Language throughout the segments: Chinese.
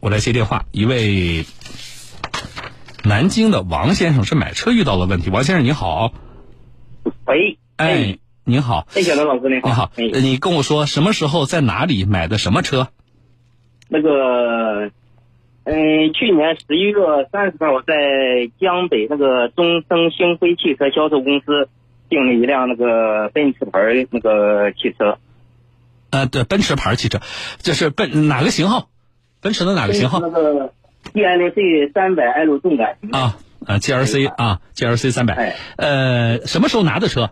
我来接电话，一位南京的王先生是买车遇到了问题。王先生你好，喂，哎，您好，哎，小刘老师你好，你好，哎，你跟我说什么时候在哪里买的什么车？那个，嗯，去年十一月三十号，我在江北那个中升星辉汽车销售公司订了一辆那个奔驰牌那个汽车，呃，对，奔驰牌汽车，这是奔哪个型号？奔驰的哪个型号那个 GLC 三百 L 重感啊啊？呃，GLC 啊，GLC 三百哎。呃，什么时候拿的车？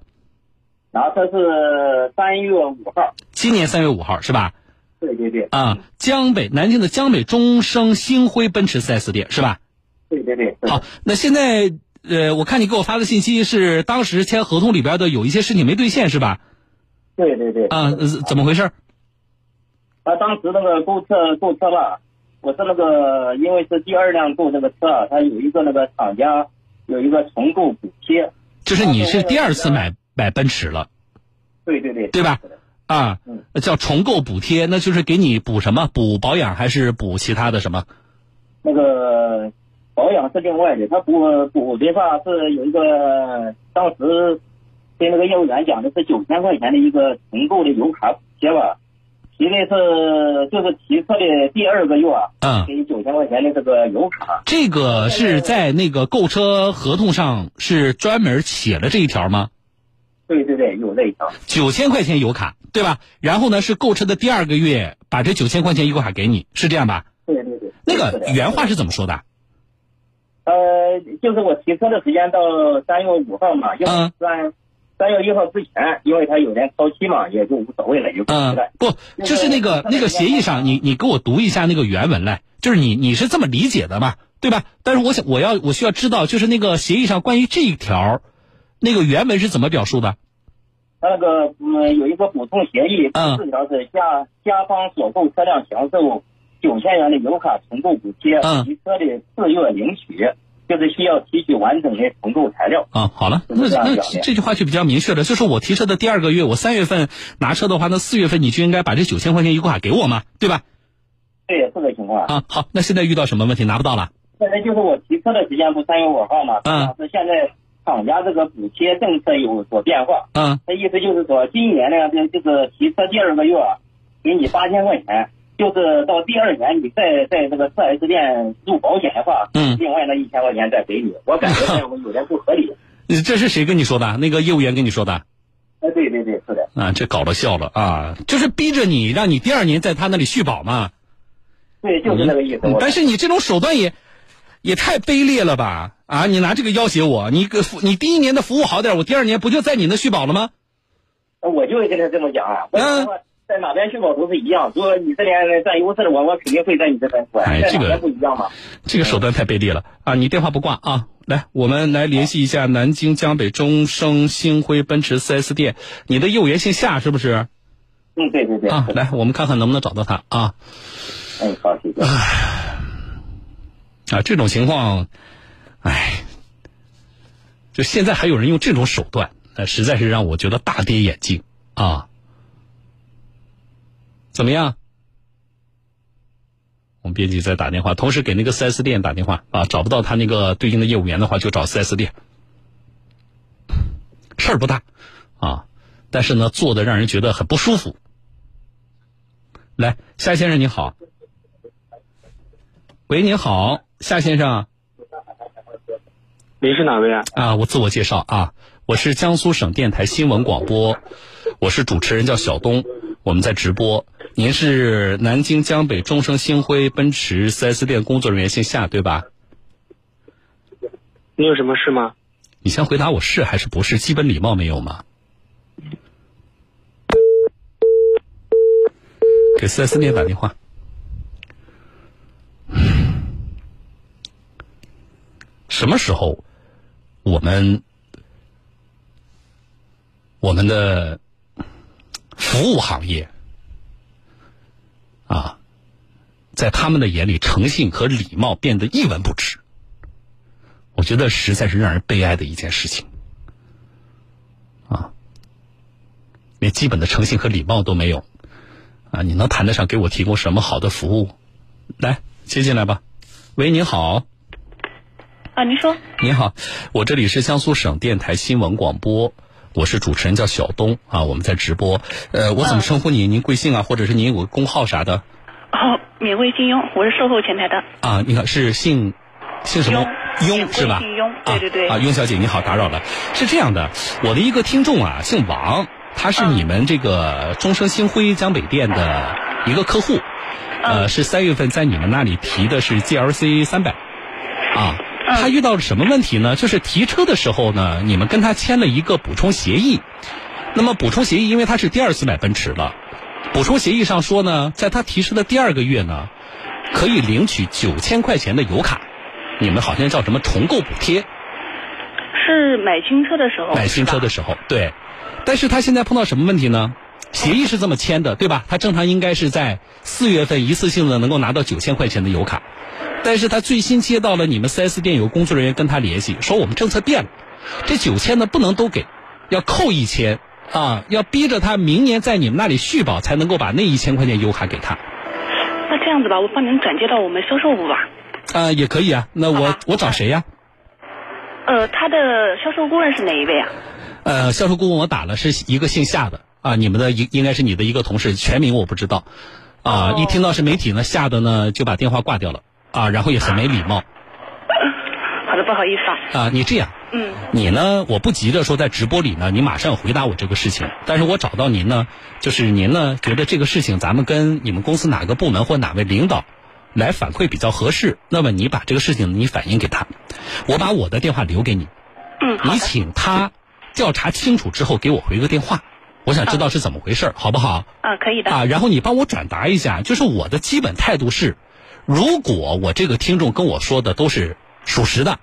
然后它是三月五号，今年三月五号是吧？对对对，啊，江北南京的江北中升星辉奔驰 4S 店是吧？对对对，好，那现在呃，我看你给我发的信息是当时签合同里边的有一些事情没兑现是吧？对对对，啊，呃怎么回事？啊，当时那个购车购车吧，我是那个因为是第二辆购这个车啊，它有一个那个厂家有一个重购补贴，就是你是第二次买买奔驰了，对对对，对吧？啊嗯，叫重购补贴，那就是给你补什么？补保养还是补其他的什么？那个保养是另外的，他补补的话是有一个当时跟那个业务员讲的是九千块钱的一个重购的油卡补贴吧，提的是就是提车的第二个月啊，嗯，给九千块钱的这个油卡，这个是在那个购车合同上是专门写了这一条吗？对对对，有这一条，九千块钱油卡，对吧？然后呢，是购车的第二个月把这九千块钱油卡给你，是这样吧？对对对，那个原话是怎么说的？呃，就是我提车的时间到三月五号嘛，因为嗯三三月一号之前，因为它有点超期嘛，也就无所谓了，就可以嗯了。，不，就是那个那个协议上，你你给我读一下那个原文来，就是你你是这么理解的嘛，对吧？但是我想我要我需要知道，就是那个协议上关于这一条，那个原文是怎么表述的？它那个嗯有一个补充协议，第四条是甲甲方所购车辆享受九千元的油卡重购补贴，嗯提车的次月领取，就是需要提取完整的重构材料。啊，好了，是那那这句话就比较明确了，就是我提车的第二个月，我三月份拿车的话，那四月份你就应该把这九千块钱油卡给我嘛，对吧？对，这个情况。啊，好，那现在遇到什么问题拿不到了？现在就是我提车的时间不三月五号嘛，嗯是现在厂家这个补贴政策有所变化。嗯那意思就是说，今年呢，这这个提车第二个月啊，给你八千块钱，就是到第二年你再在那个四 S 店入保险的话，嗯另外那一千块钱再给你，我感觉有点不合理。呃 这是谁跟你说的？那个业务员跟你说的？哎，对对对，是的，啊，这搞了笑了啊！就是逼着你，让你第二年在他那里续保嘛。对，就是那个意思。嗯但是你这种手段也也太卑劣了吧？啊，你拿这个要挟我，你个服你第一年的服务好点，我第二年不就在你那续保了吗？我就跟他这么讲啊，我嗯说在哪边去保都是一样，如果你这边占优势的，我我肯定会在你这边管，在哪哎这个不一样嘛。这个手段太卑劣了啊！你电话不挂啊？来，我们来联系一下南京江北中升星辉奔驰 4S 店，你的业务员姓夏是不是？嗯，对对对。啊，来，我们看看能不能找到他啊哎，好，谢谢。啊！这种情况，哎，就现在还有人用这种手段，那，实在是让我觉得大跌眼镜啊！怎么样？我们编辑在打电话，同时给那个 4S 店打电话啊，找不到他那个对应的业务员的话，就找 4S 店。事儿不大啊，但是呢，做的让人觉得很不舒服。来，夏先生你好，喂，你好，夏先生您是哪位啊？啊，我自我介绍啊，我是江苏省电台新闻广播，我是主持人叫小东，我们在直播。您是南京江北中升星辉奔驰 4S 店工作人员，姓夏对吧？你有什么事吗？你先回答我是还是不是，基本礼貌没有吗？给 4S 店打电话。什么时候我们我们的服务行业啊，在他们的眼里，诚信和礼貌变得一文不值？我觉得实在是让人悲哀的一件事情，啊，连基本的诚信和礼貌都没有，啊，你能谈得上给我提供什么好的服务？来，接进来吧。喂，您好。啊，您说。您好，我这里是江苏省电台新闻广播，我是主持人叫小东啊，我们在直播。呃，我怎么称呼您？您贵姓啊？或者是您有个工号啥的？哦，免贵姓雍，我是售后前台的。啊，你好是姓姓什么？雍是吧？姓雍，对对对。啊，雍小姐你好，打扰了。是这样的，我的一个听众啊，姓王，他是你们这个中升星辉江北店的一个客户，呃，是三月份在你们那里提的是 GLC 三百，啊，他遇到了什么问题呢？就是提车的时候呢，你们跟他签了一个补充协议，那么补充协议因为他是第二次买奔驰了。补充协议上说呢，在他提车的第二个月呢，可以领取九千块钱的油卡，你们好像叫什么重购补贴？是买新车的时候。买新车的时候，对。但是他现在碰到什么问题呢？协议是这么签的，对吧？他正常应该是在四月份一次性的能够拿到九千块钱的油卡，但是他最新接到了你们 4S 店有工作人员跟他联系，说我们政策变了，这九千呢不能都给，要扣一千。啊，要逼着他明年在你们那里续保，才能够把那一千块钱油卡给他。那这样子吧，我帮您转接到我们销售部吧。啊，也可以啊。那我我找谁呀？呃，他的销售顾问是哪一位啊？呃，销售顾问我打了，是一个姓夏的啊。你们的应应该是你的一个同事，全名我不知道。啊，一听到是媒体呢，吓得呢就把电话挂掉了啊，然后也很没礼貌。好的，不好意思啊。啊，你这样。嗯，你呢？我不急着说在直播里呢，你马上回答我这个事情。但是我找到您呢，就是您呢觉得这个事情咱们跟你们公司哪个部门或哪位领导来反馈比较合适。那么你把这个事情你反映给他，我把我的电话留给你。嗯，你请他调查清楚之后给我回个电话，我想知道是怎么回事，好不好？啊，可以的。啊，然后你帮我转达一下，就是我的基本态度是，如果我这个听众跟我说的都是属实的。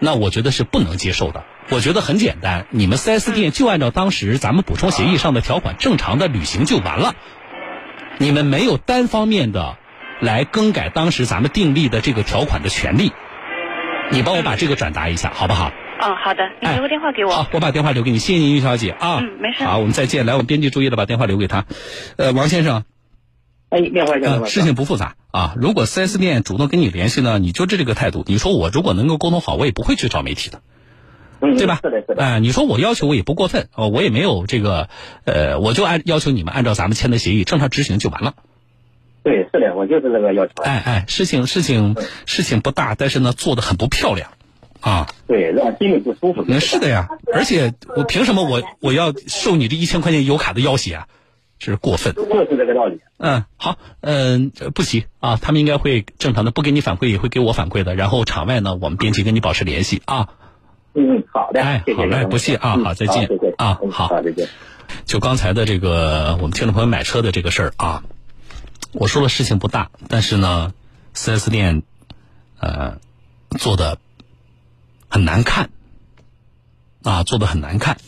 那我觉得是不能接受的。我觉得很简单，你们 4S 店就按照当时咱们补充协议上的条款正常的履行就完了。你们没有单方面的来更改当时咱们订立的这个条款的权利。你帮我把这个转达一下，好不好？嗯，好的。你留个电话给我。好，我把电话留给你。谢谢您，于小姐啊。嗯，没事。好，我们再见。来，我们编辑注意了，把电话留给他。呃，王先生。哎，电话先事情不复杂啊。如果 4S 店主动跟你联系呢，你就这这个态度。你说我如果能够沟通好，我也不会去找媒体的，对吧？是的，是的。哎，你说我要求我也不过分哦，我也没有这个，呃，我就按要求你们按照咱们签的协议正常执行就完了。对，是的，我就是这个要求。哎哎，事情事情事情不大，但是呢，做的很不漂亮，啊。对，让心里不舒服。那是的呀，而且我凭什么我 我要受你这一千块钱油卡的要挟啊？这是过分，就是这个道理。嗯，好，嗯，不急啊，他们应该会正常的，不给你反馈也会给我反馈的。然后场外呢，我们编辑跟你保持联系啊。嗯，好的，哎，好嘞，不谢啊，好，再见，啊，好，再见。就刚才的这个我们听众朋友买车的这个事儿啊，我说的事情不大，但是呢，4S 店呃做的很难看啊，做的很难看，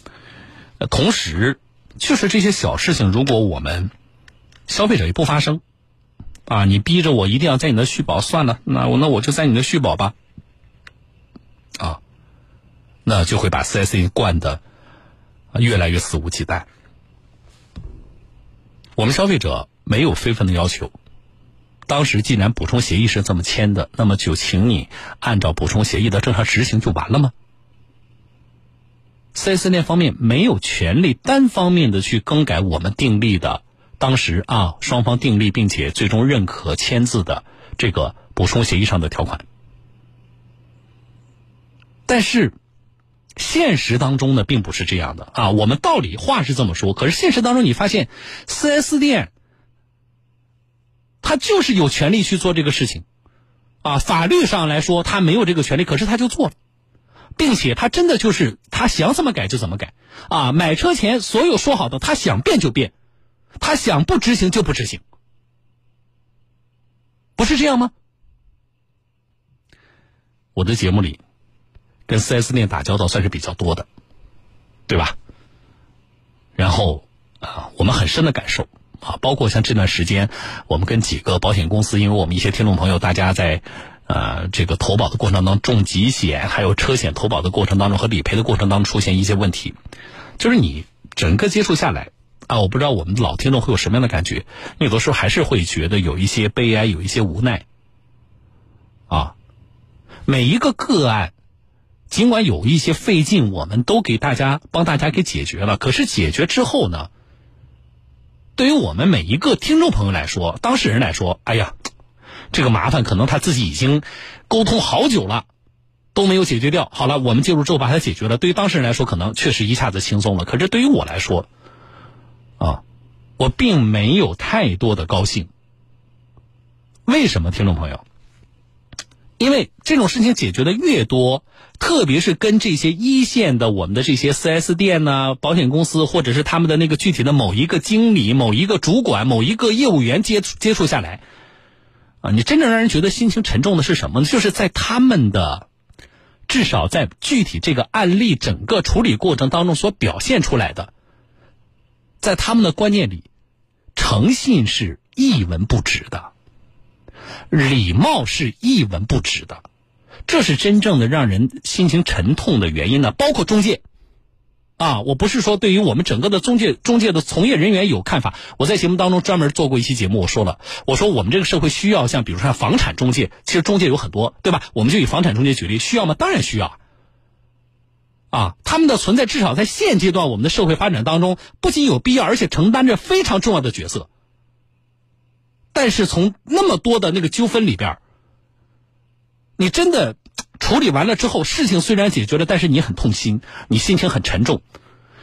同时。就是这些小事情，如果我们消费者也不发声，啊，你逼着我一定要在你的续保，算了，那我那我就在你的续保吧，啊，那就会把四 S 店惯的越来越肆无忌惮。我们消费者没有非分的要求，当时既然补充协议是这么签的，那么就请你按照补充协议的正常执行就完了吗？四 S 店方面没有权利单方面的去更改我们订立的当时啊双方订立并且最终认可签字的这个补充协议上的条款，但是现实当中呢并不是这样的啊。我们道理话是这么说，可是现实当中你发现四 S 店他就是有权利去做这个事情啊。法律上来说他没有这个权利，可是他就做了。并且他真的就是他想怎么改就怎么改，啊，买车前所有说好的，他想变就变，他想不执行就不执行，不是这样吗？我的节目里跟四 S 店打交道算是比较多的，对吧？然后啊，我们很深的感受啊，包括像这段时间，我们跟几个保险公司，因为我们一些听众朋友，大家在。呃，这个投保的过程当中，重疾险还有车险投保的过程当中和理赔的过程当中出现一些问题，就是你整个接触下来啊，我不知道我们老听众会有什么样的感觉，有的时候还是会觉得有一些悲哀，有一些无奈啊每一个个案，尽管有一些费劲，我们都给大家帮大家给解决了。可是解决之后呢，对于我们每一个听众朋友来说，当事人来说，哎呀，这个麻烦可能他自己已经沟通好久了，都没有解决掉。好了，我们介入之后把它解决了。对于当事人来说，可能确实一下子轻松了。可是对于我来说，啊，我并没有太多的高兴。为什么，听众朋友？因为这种事情解决的越多，特别是跟这些一线的我们的这些 4S 店呢、保险公司，或者是他们的那个具体的某一个经理、某一个主管、某一个业务员接触接触下来，啊，你真正让人觉得心情沉重的是什么呢？就是在他们的至少在具体这个案例整个处理过程当中所表现出来的，在他们的观念里，诚信是一文不值的。礼貌是一文不值的，这是真正的让人心情沉痛的原因呢。包括中介，啊，我不是说对于我们整个的中介中介的从业人员有看法。我在节目当中专门做过一期节目，我说了，我说我们这个社会需要像比如说像房产中介，其实中介有很多，对吧？我们就以房产中介举例，需要吗？当然需要。啊，他们的存在至少在现阶段我们的社会发展当中，不仅有必要，而且承担着非常重要的角色。但是从那么多的那个纠纷里边你真的处理完了之后，事情虽然解决了，但是你很痛心，你心情很沉重。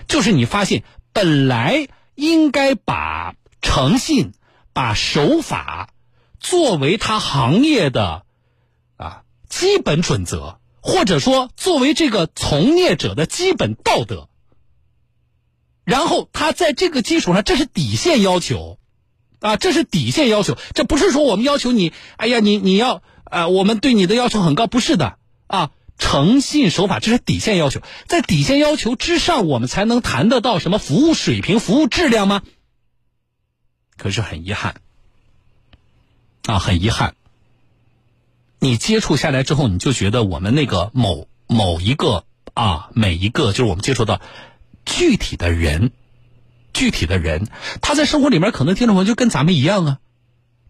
就是你发现，本来应该把诚信、把守法作为他行业的啊基本准则，或者说作为这个从业者的基本道德，然后他在这个基础上，这是底线要求。啊，这是底线要求，这不是说我们要求你，哎呀，你你要，呃，我们对你的要求很高，不是的，啊，诚信守法这是底线要求，在底线要求之上，我们才能谈得到什么服务水平、服务质量吗？可是很遗憾，啊，很遗憾，你接触下来之后，你就觉得我们那个某某一个啊，每一个就是我们接触到具体的人。具体的人，他在生活里面可能听众朋友就跟咱们一样啊，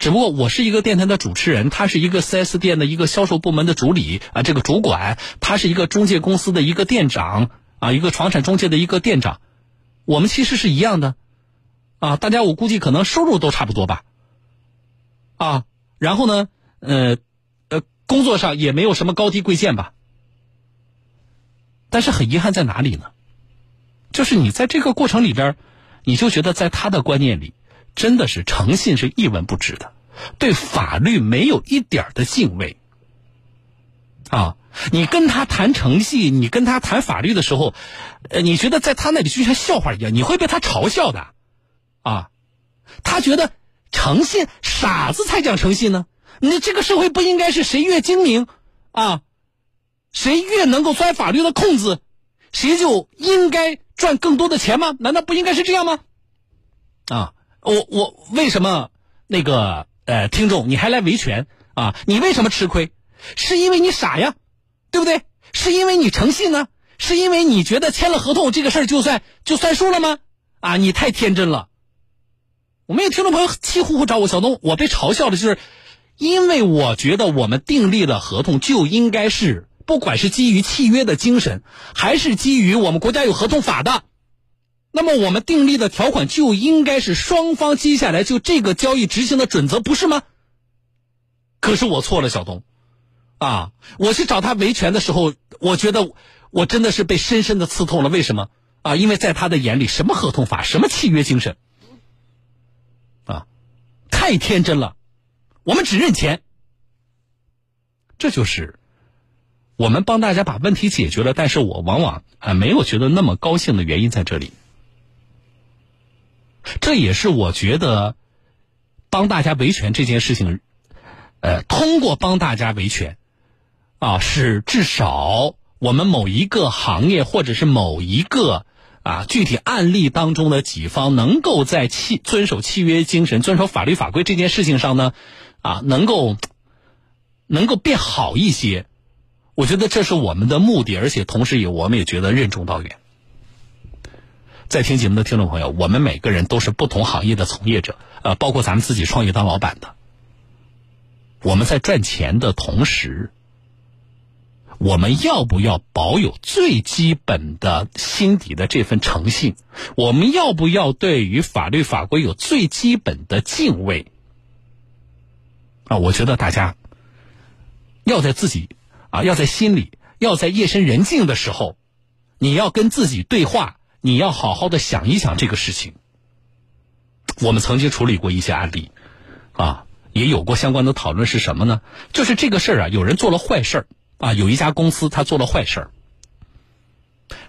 只不过我是一个电台的主持人，他是一个 4S 店的一个销售部门的主理啊，这个主管，他是一个中介公司的一个店长啊，一个房产中介的一个店长，我们其实是一样的啊，大家我估计可能收入都差不多吧，啊，然后呢，呃，呃，工作上也没有什么高低贵贱吧，但是很遗憾在哪里呢？就是你在这个过程里边。你就觉得在他的观念里，真的是诚信是一文不值的，对法律没有一点的敬畏。啊，你跟他谈诚信，你跟他谈法律的时候，呃，你觉得在他那里就像笑话一样，你会被他嘲笑的。啊，他觉得诚信，傻子才讲诚信呢。你这个社会不应该是谁越精明啊，谁越能够钻法律的空子，谁就应该。赚更多的钱吗？难道不应该是这样吗？啊，我我为什么那个呃听众你还来维权啊？你为什么吃亏？是因为你傻呀，对不对？是因为你诚信呢？是因为你觉得签了合同这个事儿就算就算数了吗？啊，你太天真了。我们有听众朋友气呼呼找我小东，我被嘲笑的就是，因为我觉得我们订立了合同就应该是。不管是基于契约的精神，还是基于我们国家有合同法的，那么我们订立的条款就应该是双方接下来就这个交易执行的准则，不是吗？可是我错了，小东，啊，我去找他维权的时候，我觉得我真的是被深深的刺痛了。为什么？啊，因为在他的眼里，什么合同法，什么契约精神，啊，太天真了，我们只认钱，这就是。我们帮大家把问题解决了，但是我往往啊没有觉得那么高兴的原因在这里。这也是我觉得帮大家维权这件事情，呃，通过帮大家维权，啊，是至少我们某一个行业或者是某一个啊具体案例当中的几方，能够在契遵守契约精神、遵守法律法规这件事情上呢，啊，能够能够变好一些。我觉得这是我们的目的，而且同时也我们也觉得任重道远。在听节目的听众朋友，我们每个人都是不同行业的从业者，呃，包括咱们自己创业当老板的。我们在赚钱的同时，我们要不要保有最基本的心底的这份诚信？我们要不要对于法律法规有最基本的敬畏？啊，我觉得大家要在自己啊，要在心里，要在夜深人静的时候，你要跟自己对话，你要好好的想一想这个事情。我们曾经处理过一些案例，啊，也有过相关的讨论是什么呢？就是这个事儿啊，有人做了坏事儿。啊，有一家公司他做了坏事儿，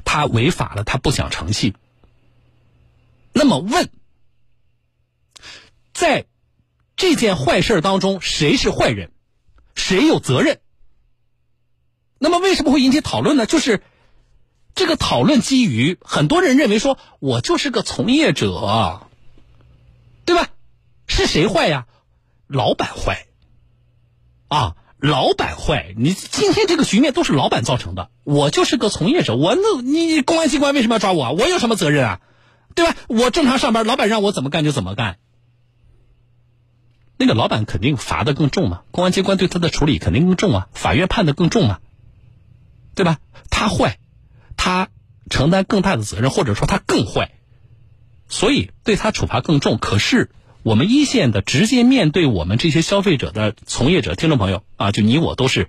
他违法了，他不讲诚信。那么问，在这件坏事当中，谁是坏人，谁有责任？那么为什么会引起讨论呢？就是这个讨论基于很多人认为说，我就是个从业者，对吧？是谁坏呀？老板坏啊！老板坏，你今天这个局面都是老板造成的。我就是个从业者，我那你公安机关为什么要抓我？我有什么责任啊？对吧？我正常上班，老板让我怎么干就怎么干。那个老板肯定罚的更重嘛，公安机关对他的处理肯定更重啊，法院判的更重啊，对吧？他坏，他承担更大的责任，或者说他更坏，所以对他处罚更重。可是。我们一线的直接面对我们这些消费者的从业者、听众朋友啊，就你我都是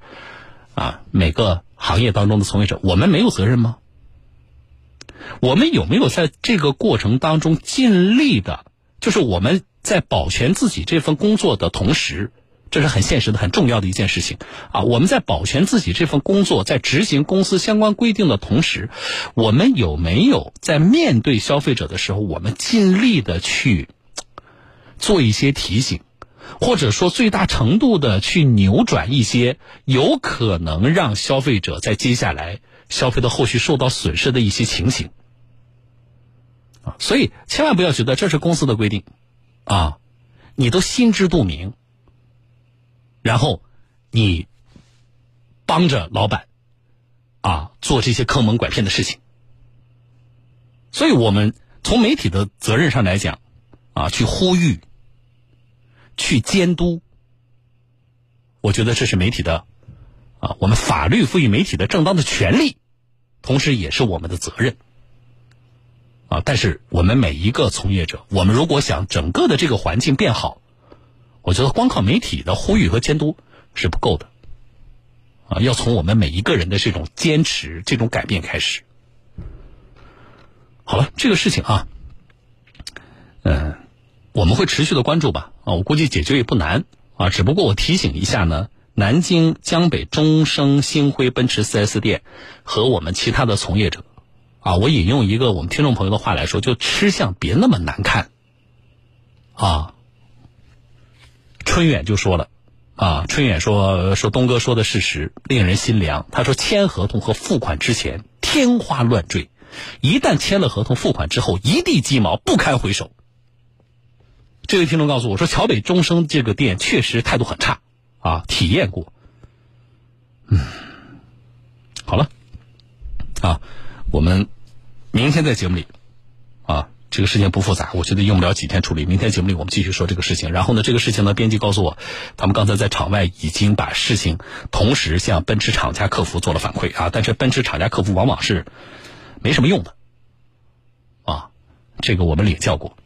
啊，每个行业当中的从业者，我们没有责任吗？我们有没有在这个过程当中尽力的？就是我们在保全自己这份工作的同时，这是很现实的、很重要的一件事情啊。我们在保全自己这份工作，在执行公司相关规定的同时，我们有没有在面对消费者的时候，我们尽力的去？做一些提醒，或者说最大程度的去扭转一些有可能让消费者在接下来消费的后续受到损失的一些情形啊，所以千万不要觉得这是公司的规定啊，你都心知肚明，然后你帮着老板啊做这些坑蒙拐骗的事情，所以我们从媒体的责任上来讲。啊，去呼吁，去监督，我觉得这是媒体的，啊，我们法律赋予媒体的正当的权利，同时也是我们的责任。啊，但是我们每一个从业者，我们如果想整个的这个环境变好，我觉得光靠媒体的呼吁和监督是不够的。啊，要从我们每一个人的这种坚持、这种改变开始。好了，这个事情啊，嗯。我们会持续的关注吧，啊，我估计解决也不难啊，只不过我提醒一下呢，南京江北中升星辉奔驰 4S 店和我们其他的从业者，啊，我引用一个我们听众朋友的话来说，就吃相别那么难看，啊，春远就说了，啊，春远说说东哥说的事实令人心凉，他说签合同和付款之前天花乱坠，一旦签了合同付款之后一地鸡毛不堪回首。这位听众告诉我说：“桥北中升这个店确实态度很差，啊，体验过。”嗯，好了，啊，我们明天在节目里，啊，这个事情不复杂，我觉得用不了几天处理。明天节目里我们继续说这个事情。然后呢，这个事情呢，编辑告诉我，他们刚才在场外已经把事情同时向奔驰厂家客服做了反馈啊，但是奔驰厂家客服往往是没什么用的，啊，这个我们领教过。